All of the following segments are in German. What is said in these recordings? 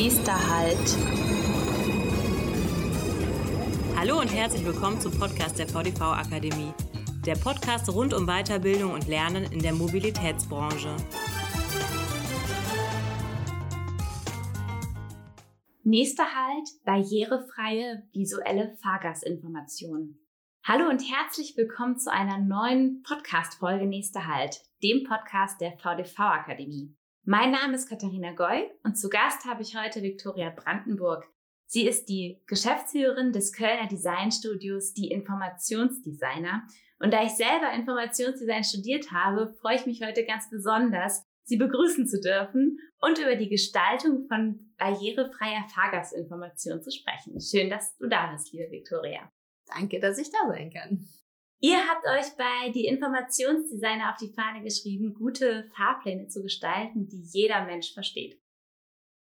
Nächster Halt. Hallo und herzlich willkommen zum Podcast der VDV Akademie. Der Podcast rund um Weiterbildung und Lernen in der Mobilitätsbranche. Nächster Halt, barrierefreie visuelle Fahrgastinformationen. Hallo und herzlich willkommen zu einer neuen Podcast-Folge Nächster Halt, dem Podcast der VDV Akademie. Mein Name ist Katharina Goy und zu Gast habe ich heute Viktoria Brandenburg. Sie ist die Geschäftsführerin des Kölner Designstudios, die Informationsdesigner. Und da ich selber Informationsdesign studiert habe, freue ich mich heute ganz besonders, Sie begrüßen zu dürfen und über die Gestaltung von barrierefreier Fahrgastinformation zu sprechen. Schön, dass du da bist, liebe Viktoria. Danke, dass ich da sein kann. Ihr habt euch bei die Informationsdesigner auf die Fahne geschrieben, gute Fahrpläne zu gestalten, die jeder Mensch versteht.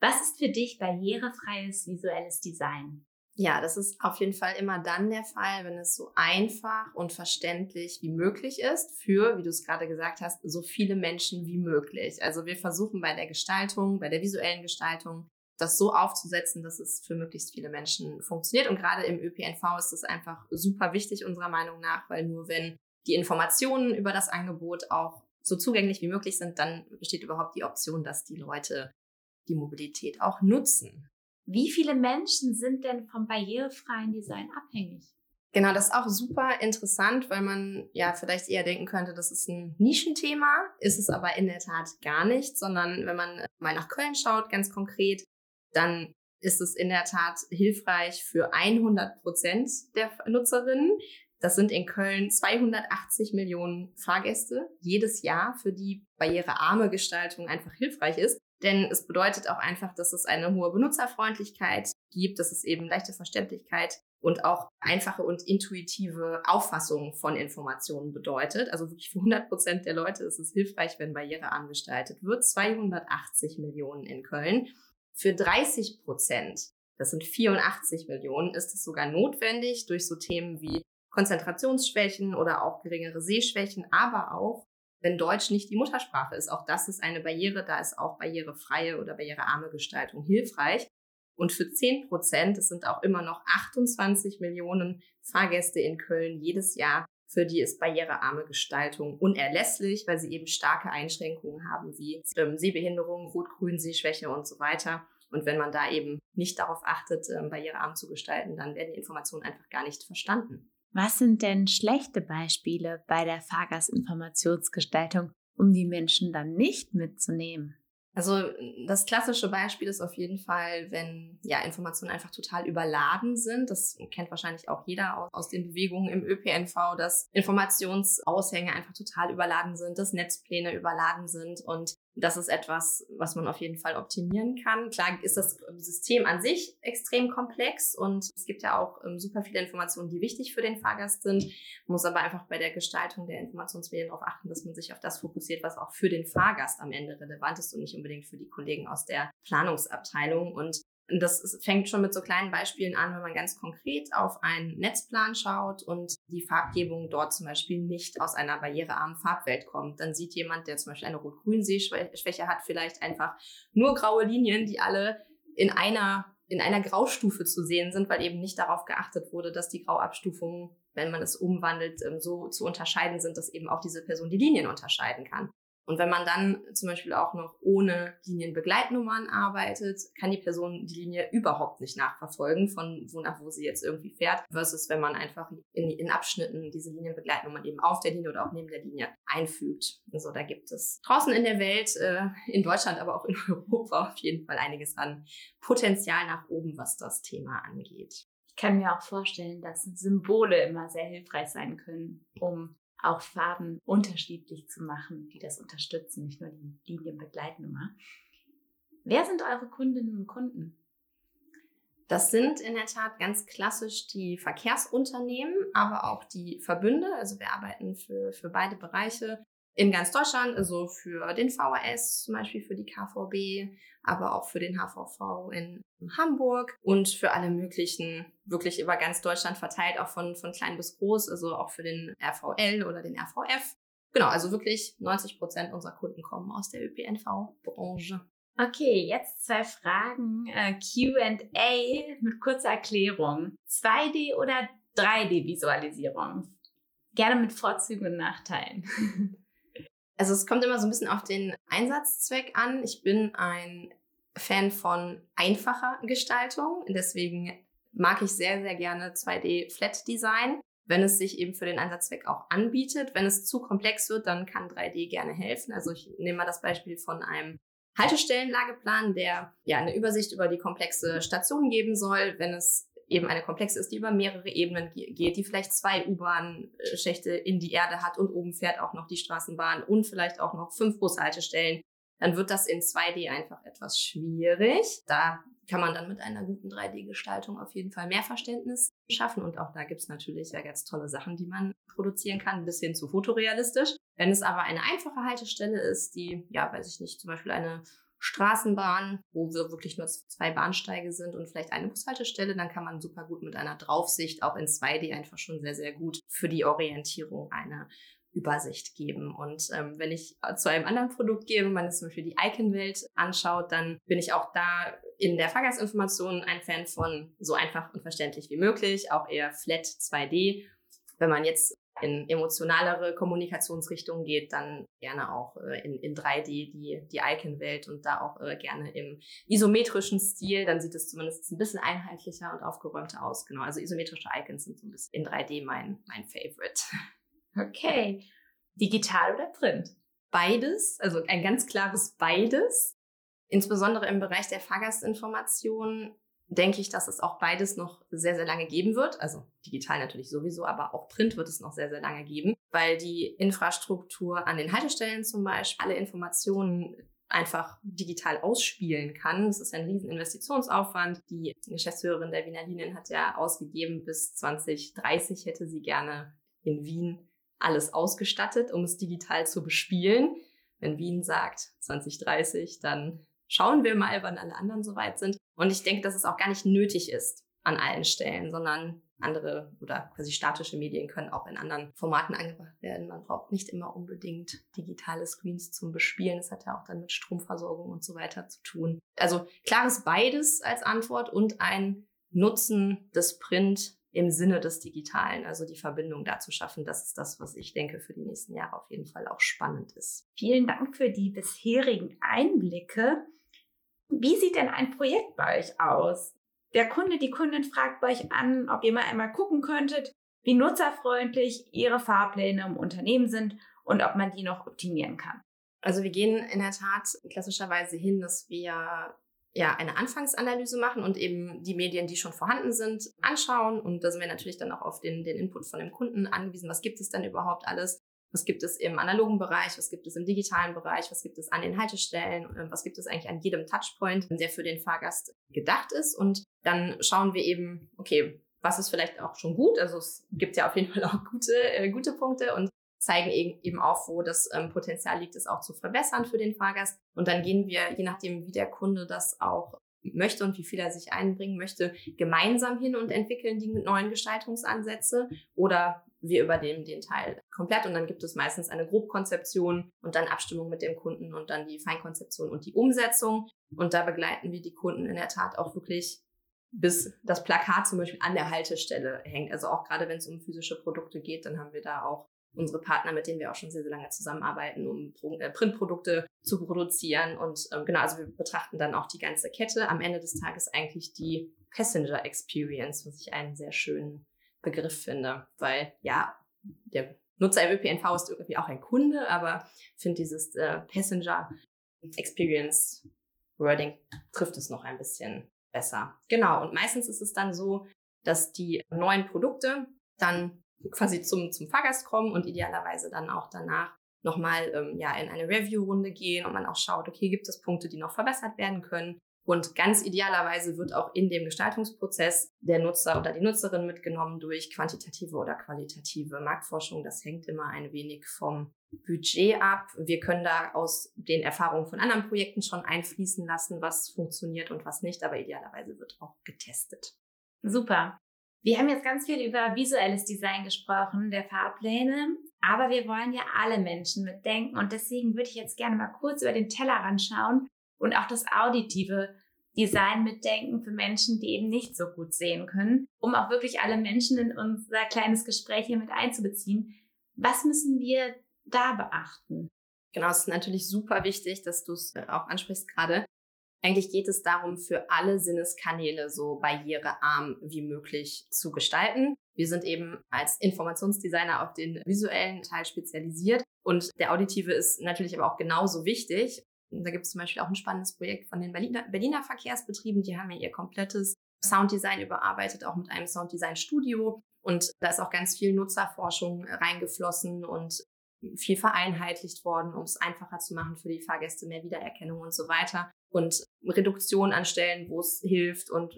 Was ist für dich barrierefreies visuelles Design? Ja, das ist auf jeden Fall immer dann der Fall, wenn es so einfach und verständlich wie möglich ist für, wie du es gerade gesagt hast, so viele Menschen wie möglich. Also wir versuchen bei der Gestaltung, bei der visuellen Gestaltung das so aufzusetzen, dass es für möglichst viele Menschen funktioniert. Und gerade im ÖPNV ist das einfach super wichtig unserer Meinung nach, weil nur wenn die Informationen über das Angebot auch so zugänglich wie möglich sind, dann besteht überhaupt die Option, dass die Leute die Mobilität auch nutzen. Wie viele Menschen sind denn vom barrierefreien Design abhängig? Genau, das ist auch super interessant, weil man ja vielleicht eher denken könnte, das ist ein Nischenthema, ist es aber in der Tat gar nicht, sondern wenn man mal nach Köln schaut, ganz konkret, dann ist es in der Tat hilfreich für 100 Prozent der Nutzerinnen. Das sind in Köln 280 Millionen Fahrgäste jedes Jahr, für die barrierearme Gestaltung einfach hilfreich ist. Denn es bedeutet auch einfach, dass es eine hohe Benutzerfreundlichkeit gibt, dass es eben leichte Verständlichkeit und auch einfache und intuitive Auffassung von Informationen bedeutet. Also wirklich für 100 Prozent der Leute ist es hilfreich, wenn barrierearm gestaltet wird. 280 Millionen in Köln. Für 30 Prozent, das sind 84 Millionen, ist es sogar notwendig durch so Themen wie Konzentrationsschwächen oder auch geringere Sehschwächen, aber auch wenn Deutsch nicht die Muttersprache ist. Auch das ist eine Barriere, da ist auch barrierefreie oder barrierearme Gestaltung hilfreich. Und für 10 Prozent, das sind auch immer noch 28 Millionen Fahrgäste in Köln jedes Jahr, für die ist barrierearme Gestaltung unerlässlich, weil sie eben starke Einschränkungen haben wie ähm, Sehbehinderung, Rot-Grün, Sehschwäche und so weiter. Und wenn man da eben nicht darauf achtet, ähm, barrierearm zu gestalten, dann werden die Informationen einfach gar nicht verstanden. Was sind denn schlechte Beispiele bei der Fahrgastinformationsgestaltung, um die Menschen dann nicht mitzunehmen? Also das klassische Beispiel ist auf jeden Fall, wenn ja Informationen einfach total überladen sind. Das kennt wahrscheinlich auch jeder aus, aus den Bewegungen im ÖPNV, dass Informationsaushänge einfach total überladen sind, dass Netzpläne überladen sind und das ist etwas, was man auf jeden Fall optimieren kann. Klar ist das System an sich extrem komplex und es gibt ja auch ähm, super viele Informationen, die wichtig für den Fahrgast sind. Muss aber einfach bei der Gestaltung der Informationsmedien darauf achten, dass man sich auf das fokussiert, was auch für den Fahrgast am Ende relevant ist und nicht unbedingt für die Kollegen aus der Planungsabteilung. Und das fängt schon mit so kleinen Beispielen an, wenn man ganz konkret auf einen Netzplan schaut und die Farbgebung dort zum Beispiel nicht aus einer barrierearmen Farbwelt kommt. Dann sieht jemand, der zum Beispiel eine Rot-Grün-Sehschwäche hat, vielleicht einfach nur graue Linien, die alle in einer in einer Graustufe zu sehen sind, weil eben nicht darauf geachtet wurde, dass die Grauabstufungen, wenn man es umwandelt, ähm, so zu unterscheiden sind, dass eben auch diese Person die Linien unterscheiden kann. Und wenn man dann zum Beispiel auch noch ohne Linienbegleitnummern arbeitet, kann die Person die Linie überhaupt nicht nachverfolgen, von wo nach wo sie jetzt irgendwie fährt, versus wenn man einfach in, in Abschnitten diese Linienbegleitnummern eben auf der Linie oder auch neben der Linie einfügt. Also da gibt es draußen in der Welt, äh, in Deutschland, aber auch in Europa auf jeden Fall einiges an Potenzial nach oben, was das Thema angeht. Ich kann mir auch vorstellen, dass Symbole immer sehr hilfreich sein können, um auch Farben unterschiedlich zu machen, die das unterstützen, nicht nur die Linienbegleitnummer. Wer sind eure Kundinnen und Kunden? Das sind in der Tat ganz klassisch die Verkehrsunternehmen, aber auch die Verbünde. Also wir arbeiten für, für beide Bereiche in ganz Deutschland, also für den VHS, zum Beispiel für die KVB, aber auch für den HVV in Hamburg und für alle möglichen, wirklich über ganz Deutschland verteilt, auch von, von klein bis groß, also auch für den RVL oder den RVF. Genau, also wirklich 90 Prozent unserer Kunden kommen aus der ÖPNV-Branche. Okay, jetzt zwei Fragen. Äh, QA mit kurzer Erklärung. 2D oder 3D-Visualisierung? Gerne mit Vorzügen und Nachteilen. Also es kommt immer so ein bisschen auf den Einsatzzweck an. Ich bin ein Fan von einfacher Gestaltung. Deswegen mag ich sehr, sehr gerne 2D Flat Design, wenn es sich eben für den Einsatzzweck auch anbietet. Wenn es zu komplex wird, dann kann 3D gerne helfen. Also ich nehme mal das Beispiel von einem Haltestellenlageplan, der ja eine Übersicht über die komplexe Station geben soll. Wenn es eben eine komplexe ist, die über mehrere Ebenen geht, die vielleicht zwei U-Bahn-Schächte in die Erde hat und oben fährt auch noch die Straßenbahn und vielleicht auch noch fünf Bushaltestellen, dann wird das in 2D einfach etwas schwierig. Da kann man dann mit einer guten 3D-Gestaltung auf jeden Fall mehr Verständnis schaffen. Und auch da gibt's natürlich ja ganz tolle Sachen, die man produzieren kann, bis hin zu fotorealistisch. Wenn es aber eine einfache Haltestelle ist, die, ja, weiß ich nicht, zum Beispiel eine Straßenbahn, wo wir wirklich nur zwei Bahnsteige sind und vielleicht eine Bushaltestelle, dann kann man super gut mit einer Draufsicht auch in 2D einfach schon sehr, sehr gut für die Orientierung eine Übersicht geben. Und ähm, wenn ich zu einem anderen Produkt gehe, wenn man jetzt zum Beispiel die Icon-Welt anschaut, dann bin ich auch da in der Fahrgastinformation ein Fan von so einfach und verständlich wie möglich, auch eher flat 2D. Wenn man jetzt in emotionalere Kommunikationsrichtungen geht, dann gerne auch äh, in, in 3D die, die Icon-Welt und da auch äh, gerne im isometrischen Stil. Dann sieht es zumindest ein bisschen einheitlicher und aufgeräumter aus. Genau, also isometrische Icons sind so ein bisschen in 3D mein, mein Favorite. Okay. Digital oder Print? Beides, also ein ganz klares beides. Insbesondere im Bereich der Fahrgastinformation denke ich, dass es auch beides noch sehr, sehr lange geben wird. Also digital natürlich sowieso, aber auch Print wird es noch sehr, sehr lange geben, weil die Infrastruktur an den Haltestellen zum Beispiel alle Informationen einfach digital ausspielen kann. Das ist ein riesen Investitionsaufwand. Die Geschäftsführerin der Wiener Linien hat ja ausgegeben, bis 2030 hätte sie gerne in Wien alles ausgestattet, um es digital zu bespielen. Wenn Wien sagt 2030, dann schauen wir mal, wann alle anderen soweit sind. Und ich denke, dass es auch gar nicht nötig ist an allen Stellen, sondern andere oder quasi statische Medien können auch in anderen Formaten angebracht werden. Man braucht nicht immer unbedingt digitale Screens zum Bespielen. Das hat ja auch dann mit Stromversorgung und so weiter zu tun. Also klares beides als Antwort und ein Nutzen des Print im Sinne des Digitalen, also die Verbindung da zu schaffen. Das ist das, was ich denke für die nächsten Jahre auf jeden Fall auch spannend ist. Vielen Dank für die bisherigen Einblicke. Wie sieht denn ein Projekt bei euch aus? Der Kunde, die Kundin fragt bei euch an, ob ihr mal einmal gucken könntet, wie nutzerfreundlich ihre Fahrpläne im Unternehmen sind und ob man die noch optimieren kann. Also wir gehen in der Tat klassischerweise hin, dass wir ja eine Anfangsanalyse machen und eben die Medien, die schon vorhanden sind, anschauen. Und da sind wir natürlich dann auch auf den, den Input von dem Kunden angewiesen. Was gibt es denn überhaupt alles? Was gibt es im analogen Bereich? Was gibt es im digitalen Bereich? Was gibt es an den Haltestellen? Ähm, was gibt es eigentlich an jedem Touchpoint, der für den Fahrgast gedacht ist? Und dann schauen wir eben, okay, was ist vielleicht auch schon gut? Also es gibt ja auf jeden Fall auch gute, äh, gute Punkte und zeigen eben auch, wo das ähm, Potenzial liegt, es auch zu verbessern für den Fahrgast. Und dann gehen wir, je nachdem, wie der Kunde das auch möchte und wie viel er sich einbringen möchte, gemeinsam hin und entwickeln die neuen Gestaltungsansätze oder wir übernehmen den Teil komplett und dann gibt es meistens eine Grobkonzeption und dann Abstimmung mit dem Kunden und dann die Feinkonzeption und die Umsetzung. Und da begleiten wir die Kunden in der Tat auch wirklich bis das Plakat zum Beispiel an der Haltestelle hängt. Also auch gerade wenn es um physische Produkte geht, dann haben wir da auch unsere Partner, mit denen wir auch schon sehr, sehr lange zusammenarbeiten, um äh, Printprodukte zu produzieren. Und ähm, genau, also wir betrachten dann auch die ganze Kette. Am Ende des Tages eigentlich die Passenger Experience, was ich einen sehr schönen Begriff finde, weil ja, der Nutzer im ÖPNV ist irgendwie auch ein Kunde, aber finde dieses äh, Passenger Experience Wording trifft es noch ein bisschen besser. Genau, und meistens ist es dann so, dass die neuen Produkte dann quasi zum, zum Fahrgast kommen und idealerweise dann auch danach nochmal ähm, ja, in eine Review-Runde gehen und man auch schaut, okay, gibt es Punkte, die noch verbessert werden können. Und ganz idealerweise wird auch in dem Gestaltungsprozess der Nutzer oder die Nutzerin mitgenommen durch quantitative oder qualitative Marktforschung. Das hängt immer ein wenig vom Budget ab. Wir können da aus den Erfahrungen von anderen Projekten schon einfließen lassen, was funktioniert und was nicht, aber idealerweise wird auch getestet. Super. Wir haben jetzt ganz viel über visuelles Design gesprochen, der Fahrpläne, aber wir wollen ja alle Menschen mitdenken und deswegen würde ich jetzt gerne mal kurz über den Tellerrand schauen und auch das auditive Design mitdenken für Menschen, die eben nicht so gut sehen können, um auch wirklich alle Menschen in unser kleines Gespräch hier mit einzubeziehen. Was müssen wir da beachten? Genau, es ist natürlich super wichtig, dass du es äh, auch ansprichst gerade. Eigentlich geht es darum, für alle Sinneskanäle so barrierearm wie möglich zu gestalten. Wir sind eben als Informationsdesigner auf den visuellen Teil spezialisiert und der auditive ist natürlich aber auch genauso wichtig. Da gibt es zum Beispiel auch ein spannendes Projekt von den Berliner, Berliner Verkehrsbetrieben. Die haben ja ihr komplettes Sounddesign überarbeitet, auch mit einem Sounddesign-Studio. Und da ist auch ganz viel Nutzerforschung reingeflossen und viel vereinheitlicht worden, um es einfacher zu machen für die Fahrgäste, mehr Wiedererkennung und so weiter. Und Reduktion an Stellen, wo es hilft und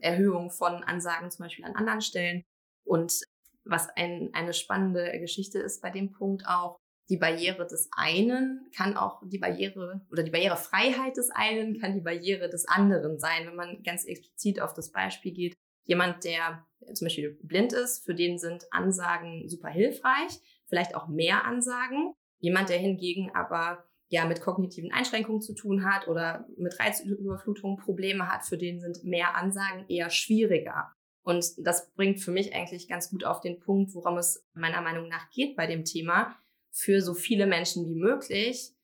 Erhöhung von Ansagen zum Beispiel an anderen Stellen. Und was ein, eine spannende Geschichte ist bei dem Punkt auch, die Barriere des einen kann auch die Barriere oder die Barrierefreiheit des einen kann die Barriere des anderen sein, wenn man ganz explizit auf das Beispiel geht. Jemand, der zum Beispiel blind ist, für den sind Ansagen super hilfreich, vielleicht auch mehr Ansagen. Jemand, der hingegen aber ja mit kognitiven Einschränkungen zu tun hat oder mit Reizüberflutung Probleme hat, für den sind mehr Ansagen eher schwieriger. Und das bringt für mich eigentlich ganz gut auf den Punkt, worum es meiner Meinung nach geht bei dem Thema, für so viele Menschen wie möglich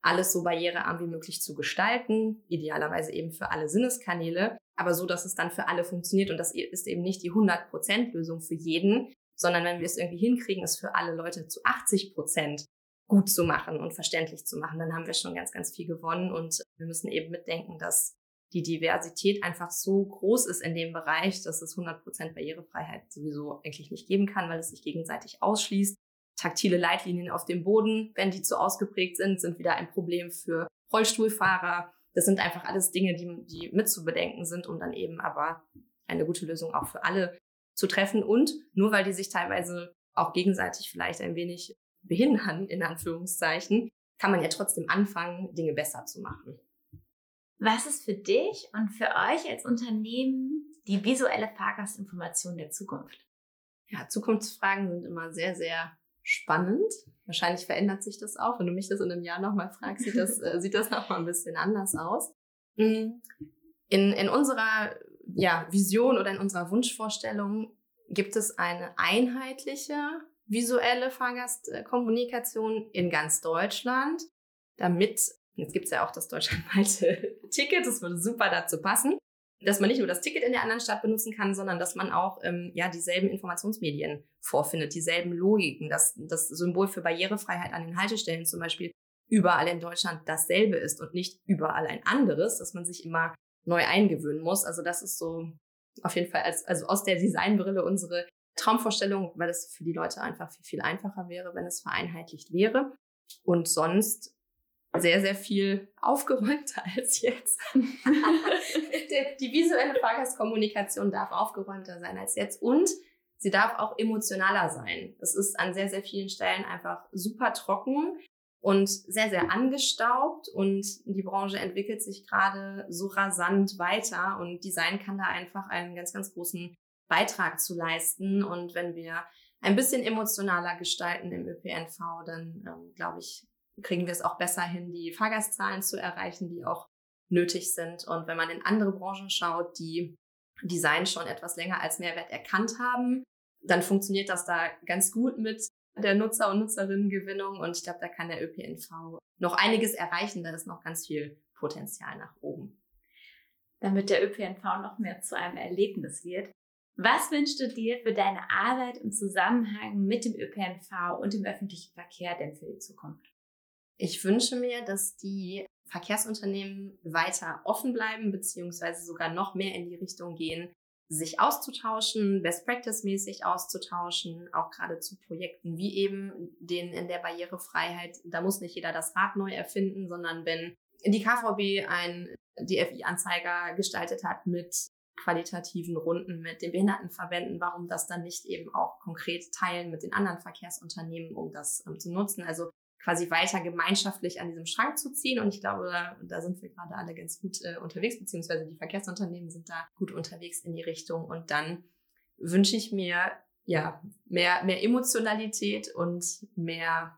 alles so barrierearm wie möglich zu gestalten, idealerweise eben für alle Sinneskanäle, aber so, dass es dann für alle funktioniert und das ist eben nicht die 100% Lösung für jeden, sondern wenn wir es irgendwie hinkriegen, es für alle Leute zu 80% gut zu machen und verständlich zu machen, dann haben wir schon ganz, ganz viel gewonnen und wir müssen eben mitdenken, dass die Diversität einfach so groß ist in dem Bereich, dass es 100% Barrierefreiheit sowieso eigentlich nicht geben kann, weil es sich gegenseitig ausschließt taktile Leitlinien auf dem Boden, wenn die zu ausgeprägt sind, sind wieder ein Problem für Rollstuhlfahrer. Das sind einfach alles Dinge, die, die mit zu bedenken sind, um dann eben aber eine gute Lösung auch für alle zu treffen. Und nur weil die sich teilweise auch gegenseitig vielleicht ein wenig behindern, in Anführungszeichen, kann man ja trotzdem anfangen, Dinge besser zu machen. Was ist für dich und für euch als Unternehmen die visuelle Fahrgastinformation der Zukunft? Ja, Zukunftsfragen sind immer sehr, sehr spannend. Wahrscheinlich verändert sich das auch. Wenn du mich das in einem Jahr nochmal fragst, sieht das, äh, sieht das nochmal ein bisschen anders aus. Mm. In, in unserer ja, Vision oder in unserer Wunschvorstellung gibt es eine einheitliche visuelle Fahrgastkommunikation in ganz Deutschland, damit, jetzt gibt es ja auch das deutschlandweite Ticket, das würde super dazu passen, dass man nicht nur das Ticket in der anderen Stadt benutzen kann, sondern dass man auch ähm, ja dieselben Informationsmedien vorfindet, dieselben Logiken, dass das Symbol für Barrierefreiheit an den Haltestellen zum Beispiel überall in Deutschland dasselbe ist und nicht überall ein anderes, dass man sich immer neu eingewöhnen muss. Also das ist so auf jeden Fall als, also aus der Designbrille unsere Traumvorstellung, weil es für die Leute einfach viel, viel einfacher wäre, wenn es vereinheitlicht wäre. Und sonst sehr, sehr viel aufgeräumter als jetzt. die visuelle Fahrgastkommunikation darf aufgeräumter sein als jetzt und sie darf auch emotionaler sein. Es ist an sehr, sehr vielen Stellen einfach super trocken und sehr, sehr angestaubt und die Branche entwickelt sich gerade so rasant weiter und Design kann da einfach einen ganz, ganz großen Beitrag zu leisten. Und wenn wir ein bisschen emotionaler gestalten im ÖPNV, dann ähm, glaube ich, kriegen wir es auch besser hin, die Fahrgastzahlen zu erreichen, die auch nötig sind. Und wenn man in andere Branchen schaut, die Design schon etwas länger als Mehrwert erkannt haben, dann funktioniert das da ganz gut mit der Nutzer- und Nutzerinnengewinnung. Und ich glaube, da kann der ÖPNV noch einiges erreichen. Da ist noch ganz viel Potenzial nach oben. Damit der ÖPNV noch mehr zu einem Erlebnis wird. Was wünschst du dir für deine Arbeit im Zusammenhang mit dem ÖPNV und dem öffentlichen Verkehr denn für die Zukunft? Ich wünsche mir, dass die Verkehrsunternehmen weiter offen bleiben, beziehungsweise sogar noch mehr in die Richtung gehen, sich auszutauschen, Best Practice mäßig auszutauschen, auch gerade zu Projekten wie eben den in der Barrierefreiheit. Da muss nicht jeder das Rad neu erfinden, sondern wenn die KVB ein DFI-Anzeiger gestaltet hat mit qualitativen Runden mit den Behindertenverbänden, warum das dann nicht eben auch konkret teilen mit den anderen Verkehrsunternehmen, um das um, zu nutzen. Also quasi weiter gemeinschaftlich an diesem Schrank zu ziehen. Und ich glaube, da, da sind wir gerade alle ganz gut äh, unterwegs, beziehungsweise die Verkehrsunternehmen sind da gut unterwegs in die Richtung. Und dann wünsche ich mir ja mehr, mehr Emotionalität und mehr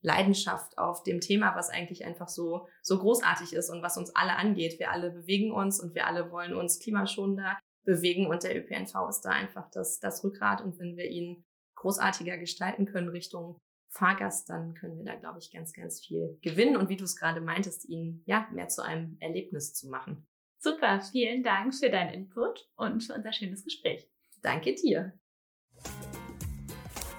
Leidenschaft auf dem Thema, was eigentlich einfach so, so großartig ist und was uns alle angeht. Wir alle bewegen uns und wir alle wollen uns klimaschonender bewegen und der ÖPNV ist da einfach das, das Rückgrat und wenn wir ihn großartiger gestalten können Richtung Fahrgast, dann können wir da, glaube ich, ganz, ganz viel gewinnen und wie du es gerade meintest, ihn ja mehr zu einem Erlebnis zu machen. Super, vielen Dank für deinen Input und für unser schönes Gespräch. Danke dir.